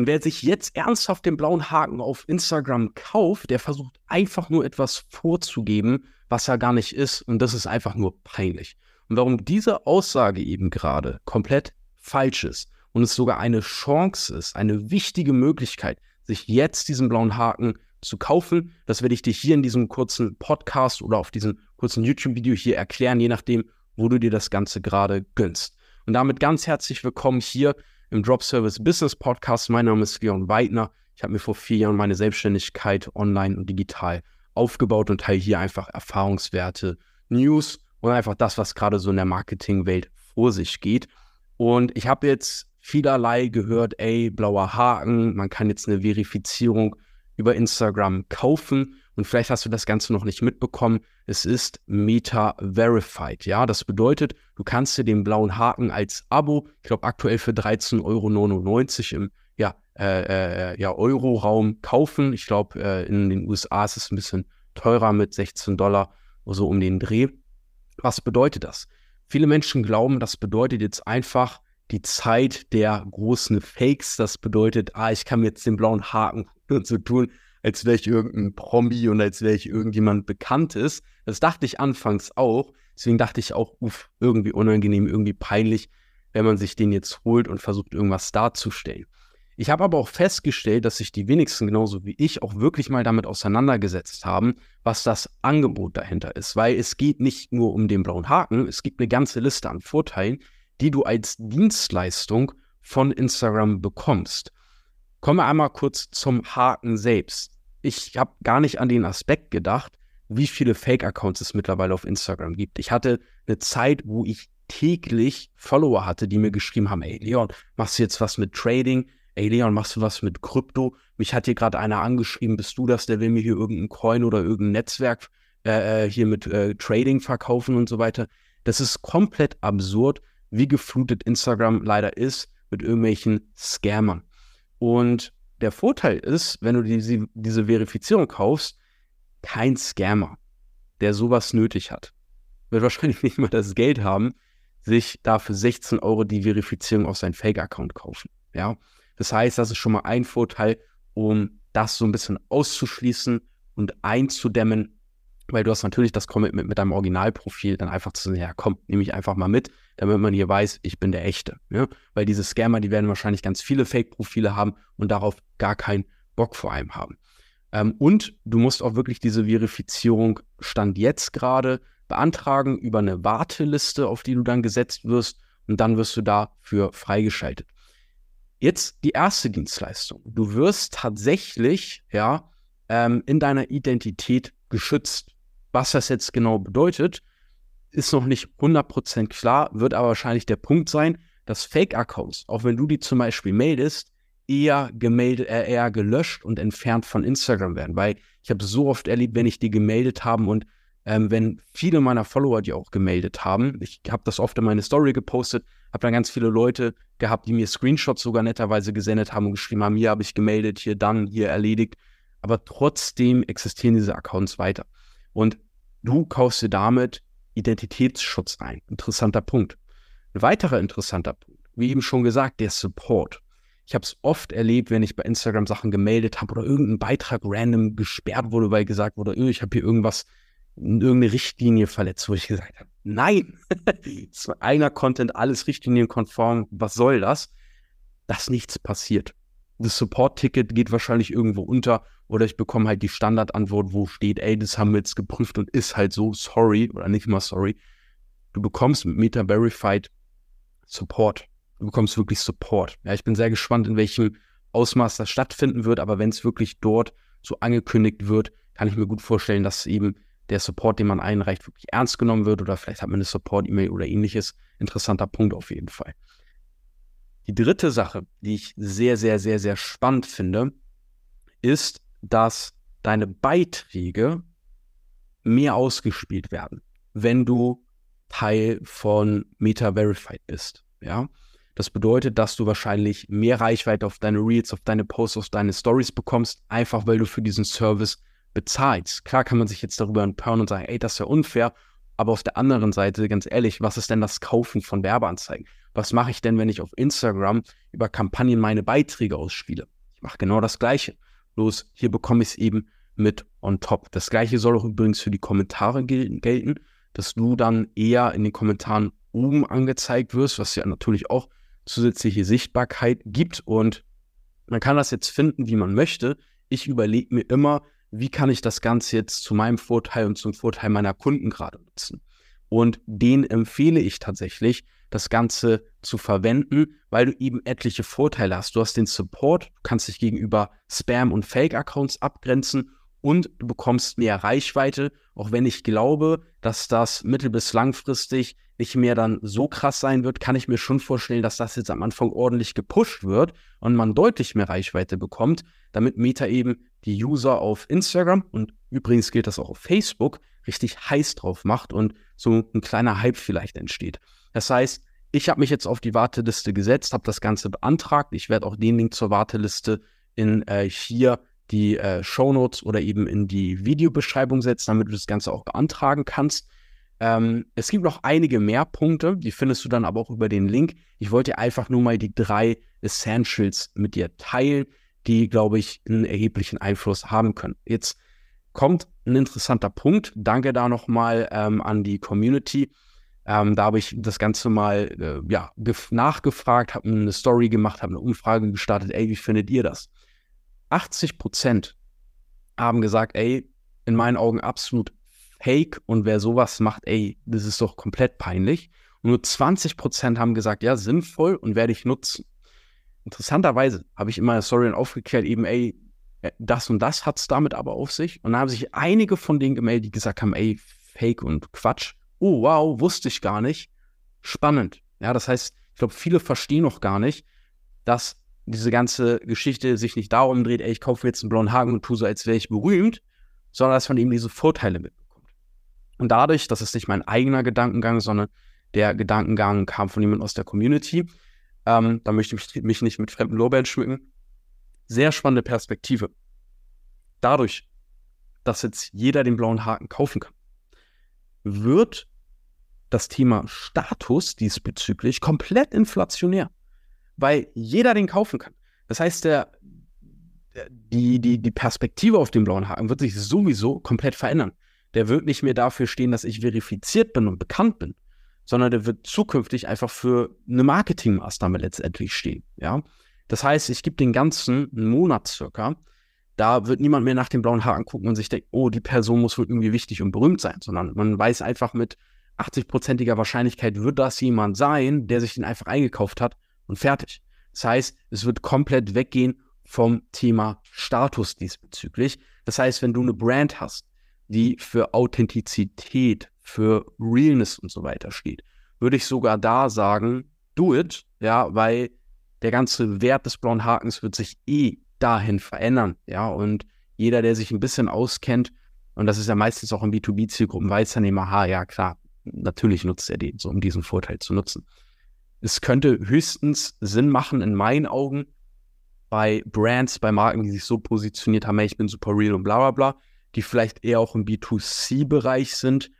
Und wer sich jetzt ernsthaft den blauen Haken auf Instagram kauft, der versucht einfach nur etwas vorzugeben, was er gar nicht ist. Und das ist einfach nur peinlich. Und warum diese Aussage eben gerade komplett falsch ist und es sogar eine Chance ist, eine wichtige Möglichkeit, sich jetzt diesen blauen Haken zu kaufen, das werde ich dir hier in diesem kurzen Podcast oder auf diesem kurzen YouTube-Video hier erklären, je nachdem, wo du dir das Ganze gerade gönnst. Und damit ganz herzlich willkommen hier im Drop Service Business Podcast. Mein Name ist Leon Weidner. Ich habe mir vor vier Jahren meine Selbstständigkeit online und digital aufgebaut und teile hier einfach Erfahrungswerte, News und einfach das, was gerade so in der Marketingwelt vor sich geht. Und ich habe jetzt vielerlei gehört, ey, blauer Haken, man kann jetzt eine Verifizierung über Instagram kaufen. Und vielleicht hast du das Ganze noch nicht mitbekommen. Es ist Meta Verified. Ja, das bedeutet, du kannst dir den blauen Haken als Abo, ich glaube aktuell für 13,99 Euro im ja, äh, äh, ja, Euro-Raum kaufen. Ich glaube, äh, in den USA ist es ein bisschen teurer mit 16 Dollar so um den Dreh. Was bedeutet das? Viele Menschen glauben, das bedeutet jetzt einfach die Zeit der großen Fakes. Das bedeutet, ah, ich kann mir jetzt den blauen Haken so tun, als wäre ich irgendein Promi und als wäre ich irgendjemand Bekanntes. Das dachte ich anfangs auch. Deswegen dachte ich auch, uff, irgendwie unangenehm, irgendwie peinlich, wenn man sich den jetzt holt und versucht, irgendwas darzustellen. Ich habe aber auch festgestellt, dass sich die wenigsten genauso wie ich auch wirklich mal damit auseinandergesetzt haben, was das Angebot dahinter ist. Weil es geht nicht nur um den blauen Haken, es gibt eine ganze Liste an Vorteilen, die du als Dienstleistung von Instagram bekommst. Kommen wir einmal kurz zum Haken selbst. Ich habe gar nicht an den Aspekt gedacht, wie viele Fake-Accounts es mittlerweile auf Instagram gibt. Ich hatte eine Zeit, wo ich täglich Follower hatte, die mir geschrieben haben, ey Leon, machst du jetzt was mit Trading? Ey Leon, machst du was mit Krypto? Mich hat hier gerade einer angeschrieben, bist du das, der will mir hier irgendein Coin oder irgendein Netzwerk äh, äh hier mit äh, Trading verkaufen und so weiter. Das ist komplett absurd, wie geflutet Instagram leider ist mit irgendwelchen Scammern. Und der Vorteil ist, wenn du diese, diese Verifizierung kaufst, kein Scammer, der sowas nötig hat, wird wahrscheinlich nicht mal das Geld haben, sich dafür 16 Euro die Verifizierung auf seinen Fake-Account kaufen. Ja, das heißt, das ist schon mal ein Vorteil, um das so ein bisschen auszuschließen und einzudämmen, weil du hast natürlich das Commitment mit deinem Originalprofil dann einfach zu sagen, ja komm, nehme ich einfach mal mit, damit man hier weiß, ich bin der Echte. Ja? Weil diese Scammer, die werden wahrscheinlich ganz viele Fake-Profile haben und darauf gar keinen Bock vor allem haben. Ähm, und du musst auch wirklich diese Verifizierung Stand jetzt gerade beantragen über eine Warteliste, auf die du dann gesetzt wirst und dann wirst du dafür freigeschaltet. Jetzt die erste Dienstleistung. Du wirst tatsächlich ja ähm, in deiner Identität geschützt. Was das jetzt genau bedeutet, ist noch nicht 100% klar, wird aber wahrscheinlich der Punkt sein, dass Fake-Accounts, auch wenn du die zum Beispiel meldest, eher gemeldet, äh, eher gelöscht und entfernt von Instagram werden. Weil ich habe so oft erlebt, wenn ich die gemeldet habe und ähm, wenn viele meiner Follower die auch gemeldet haben, ich habe das oft in meine Story gepostet, habe dann ganz viele Leute gehabt, die mir Screenshots sogar netterweise gesendet haben und geschrieben haben, hier habe ich gemeldet, hier dann, hier erledigt. Aber trotzdem existieren diese Accounts weiter. Und du kaufst dir damit Identitätsschutz ein. Interessanter Punkt. Ein weiterer interessanter Punkt, wie eben schon gesagt, der Support. Ich habe es oft erlebt, wenn ich bei Instagram Sachen gemeldet habe oder irgendein Beitrag random gesperrt wurde, weil gesagt wurde, öh, ich habe hier irgendwas, irgendeine Richtlinie verletzt, wo ich gesagt habe, nein, einer Content, alles richtlinienkonform, was soll das? Dass nichts passiert. Das Support-Ticket geht wahrscheinlich irgendwo unter oder ich bekomme halt die Standardantwort, wo steht, ey, das haben wir jetzt geprüft und ist halt so, sorry oder nicht mal sorry. Du bekommst mit Meta Verified Support. Du bekommst wirklich Support. Ja, ich bin sehr gespannt, in welchem Ausmaß das stattfinden wird, aber wenn es wirklich dort so angekündigt wird, kann ich mir gut vorstellen, dass eben der Support, den man einreicht, wirklich ernst genommen wird oder vielleicht hat man eine Support-E-Mail oder ähnliches. Interessanter Punkt auf jeden Fall. Die dritte Sache, die ich sehr, sehr, sehr, sehr spannend finde, ist, dass deine Beiträge mehr ausgespielt werden, wenn du Teil von Meta Verified bist. Ja, das bedeutet, dass du wahrscheinlich mehr Reichweite auf deine Reels, auf deine Posts, auf deine Stories bekommst, einfach weil du für diesen Service bezahlst. Klar kann man sich jetzt darüber empören und sagen, ey, das ist ja unfair. Aber auf der anderen Seite, ganz ehrlich, was ist denn das Kaufen von Werbeanzeigen? Was mache ich denn, wenn ich auf Instagram über Kampagnen meine Beiträge ausspiele? Ich mache genau das Gleiche. Bloß hier bekomme ich es eben mit on top. Das Gleiche soll auch übrigens für die Kommentare gelten, gelten, dass du dann eher in den Kommentaren oben angezeigt wirst, was ja natürlich auch zusätzliche Sichtbarkeit gibt. Und man kann das jetzt finden, wie man möchte. Ich überlege mir immer, wie kann ich das Ganze jetzt zu meinem Vorteil und zum Vorteil meiner Kunden gerade nutzen. Und den empfehle ich tatsächlich, das Ganze zu verwenden, weil du eben etliche Vorteile hast. Du hast den Support, du kannst dich gegenüber Spam- und Fake-Accounts abgrenzen und du bekommst mehr Reichweite, auch wenn ich glaube, dass das mittel- bis langfristig nicht mehr dann so krass sein wird, kann ich mir schon vorstellen, dass das jetzt am Anfang ordentlich gepusht wird und man deutlich mehr Reichweite bekommt, damit Meta eben die User auf Instagram und übrigens gilt das auch auf Facebook richtig heiß drauf macht und so ein kleiner Hype vielleicht entsteht. Das heißt, ich habe mich jetzt auf die Warteliste gesetzt, habe das Ganze beantragt. Ich werde auch den Link zur Warteliste in äh, hier die äh, Shownotes oder eben in die Videobeschreibung setzen, damit du das Ganze auch beantragen kannst. Ähm, es gibt noch einige mehr Punkte, die findest du dann aber auch über den Link. Ich wollte einfach nur mal die drei Essentials mit dir teilen, die, glaube ich, einen erheblichen Einfluss haben können. Jetzt kommt ein interessanter Punkt. Danke da nochmal ähm, an die Community. Ähm, da habe ich das Ganze mal äh, ja, nachgefragt, habe eine Story gemacht, habe eine Umfrage gestartet. Ey, wie findet ihr das? 80 Prozent haben gesagt, ey, in meinen Augen absolut fake und wer sowas macht, ey, das ist doch komplett peinlich. Und nur 20 Prozent haben gesagt, ja, sinnvoll und werde ich nutzen. Interessanterweise habe ich immer eine Story aufgeklärt, eben, ey, äh, das und das hat es damit aber auf sich. Und dann haben sich einige von denen gemeldet, die gesagt haben, ey, Fake und Quatsch. Oh, wow, wusste ich gar nicht. Spannend. Ja, das heißt, ich glaube, viele verstehen noch gar nicht, dass diese ganze Geschichte sich nicht darum dreht, ey, ich kaufe jetzt einen blauen Haken und tue so, als wäre ich berühmt, sondern dass man eben diese Vorteile mitbekommt. Und dadurch, das ist nicht mein eigener Gedankengang, sondern der Gedankengang kam von jemand aus der Community, ähm, da möchte ich mich nicht mit fremden Lorbeeren schmücken. Sehr spannende Perspektive. Dadurch, dass jetzt jeder den blauen Haken kaufen kann, wird das Thema Status diesbezüglich komplett inflationär weil jeder den kaufen kann. Das heißt, der, die, die, die Perspektive auf den blauen Haken wird sich sowieso komplett verändern. Der wird nicht mehr dafür stehen, dass ich verifiziert bin und bekannt bin, sondern der wird zukünftig einfach für eine Marketingmaßnahme letztendlich stehen. Ja? Das heißt, ich gebe den ganzen Monat circa, da wird niemand mehr nach dem blauen Haken gucken und sich denken, oh, die Person muss wohl irgendwie wichtig und berühmt sein, sondern man weiß einfach mit 80-prozentiger Wahrscheinlichkeit wird das jemand sein, der sich den einfach eingekauft hat und fertig. Das heißt, es wird komplett weggehen vom Thema Status diesbezüglich. Das heißt, wenn du eine Brand hast, die für Authentizität, für Realness und so weiter steht, würde ich sogar da sagen, do it, ja, weil der ganze Wert des blauen Hakens wird sich eh dahin verändern, ja, und jeder, der sich ein bisschen auskennt, und das ist ja meistens auch in B2B-Zielgruppen, weiß dann immer, aha, ja, klar, natürlich nutzt er den, so um diesen Vorteil zu nutzen. Es könnte höchstens Sinn machen, in meinen Augen, bei Brands, bei Marken, die sich so positioniert haben, hey, ich bin super real und bla bla bla, die vielleicht eher auch im B2C-Bereich sind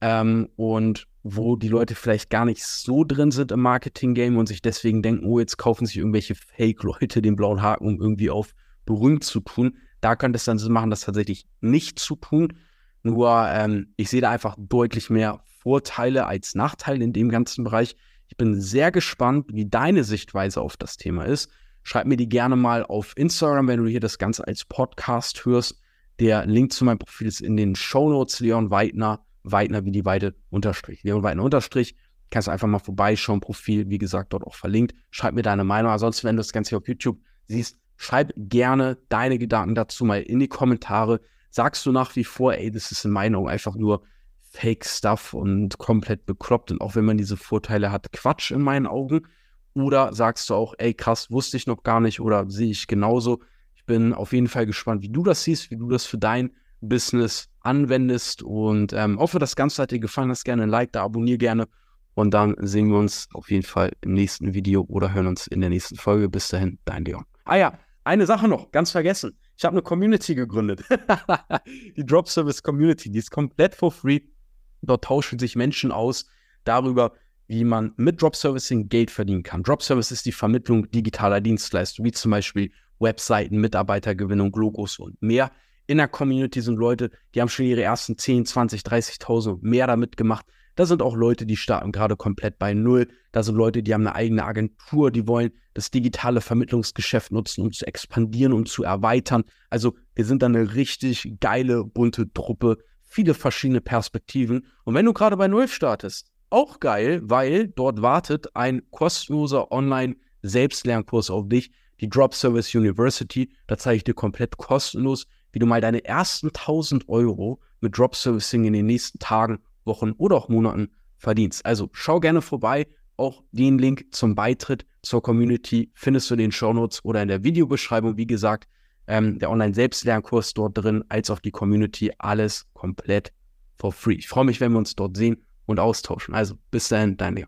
ähm, und wo die Leute vielleicht gar nicht so drin sind im Marketing-Game und sich deswegen denken, oh, jetzt kaufen sich irgendwelche Fake-Leute den blauen Haken, um irgendwie auf berühmt zu tun. Da könnte es dann Sinn machen, das tatsächlich nicht zu tun. Nur ähm, ich sehe da einfach deutlich mehr Vorteile als Nachteile in dem ganzen Bereich. Ich bin sehr gespannt, wie deine Sichtweise auf das Thema ist. Schreib mir die gerne mal auf Instagram, wenn du hier das Ganze als Podcast hörst. Der Link zu meinem Profil ist in den Show Notes. Leon Weidner, Weidner wie die Weide unterstrich. Leon Weidner unterstrich. Kannst du einfach mal vorbeischauen. Profil, wie gesagt, dort auch verlinkt. Schreib mir deine Meinung. Ansonsten, wenn du das Ganze hier auf YouTube siehst, schreib gerne deine Gedanken dazu mal in die Kommentare. Sagst du nach wie vor, ey, das ist in Meinung einfach nur Fake-Stuff und komplett bekloppt und auch wenn man diese Vorteile hat, Quatsch in meinen Augen? Oder sagst du auch, ey, krass, wusste ich noch gar nicht oder sehe ich genauso? Ich bin auf jeden Fall gespannt, wie du das siehst, wie du das für dein Business anwendest und ähm, hoffe, das Ganze hat dir gefallen. Lass gerne ein Like da, abonniere gerne und dann sehen wir uns auf jeden Fall im nächsten Video oder hören uns in der nächsten Folge. Bis dahin, dein Leon. Ah ja, eine Sache noch, ganz vergessen. Ich habe eine Community gegründet. die Drop Service Community, die ist komplett for free. Dort tauschen sich Menschen aus darüber, wie man mit Drop Servicing Geld verdienen kann. Drop Service ist die Vermittlung digitaler Dienstleistungen, wie zum Beispiel Webseiten, Mitarbeitergewinnung, Logos und mehr. In der Community sind Leute, die haben schon ihre ersten 10, 20, 30.000 mehr damit gemacht. Da sind auch Leute, die starten gerade komplett bei Null. Da sind Leute, die haben eine eigene Agentur, die wollen das digitale Vermittlungsgeschäft nutzen, um zu expandieren und zu erweitern. Also wir sind da eine richtig geile, bunte Truppe, viele verschiedene Perspektiven. Und wenn du gerade bei Null startest, auch geil, weil dort wartet ein kostenloser Online-Selbstlernkurs auf dich, die Drop Service University. Da zeige ich dir komplett kostenlos, wie du mal deine ersten 1000 Euro mit Drop Servicing in den nächsten Tagen, Wochen oder auch Monaten verdienst. Also schau gerne vorbei. Auch den Link zum Beitritt zur Community findest du in den Shownotes oder in der Videobeschreibung. Wie gesagt, ähm, der Online-Selbstlernkurs dort drin, als auch die Community, alles komplett for free. Ich freue mich, wenn wir uns dort sehen und austauschen. Also bis dahin, dein Leo.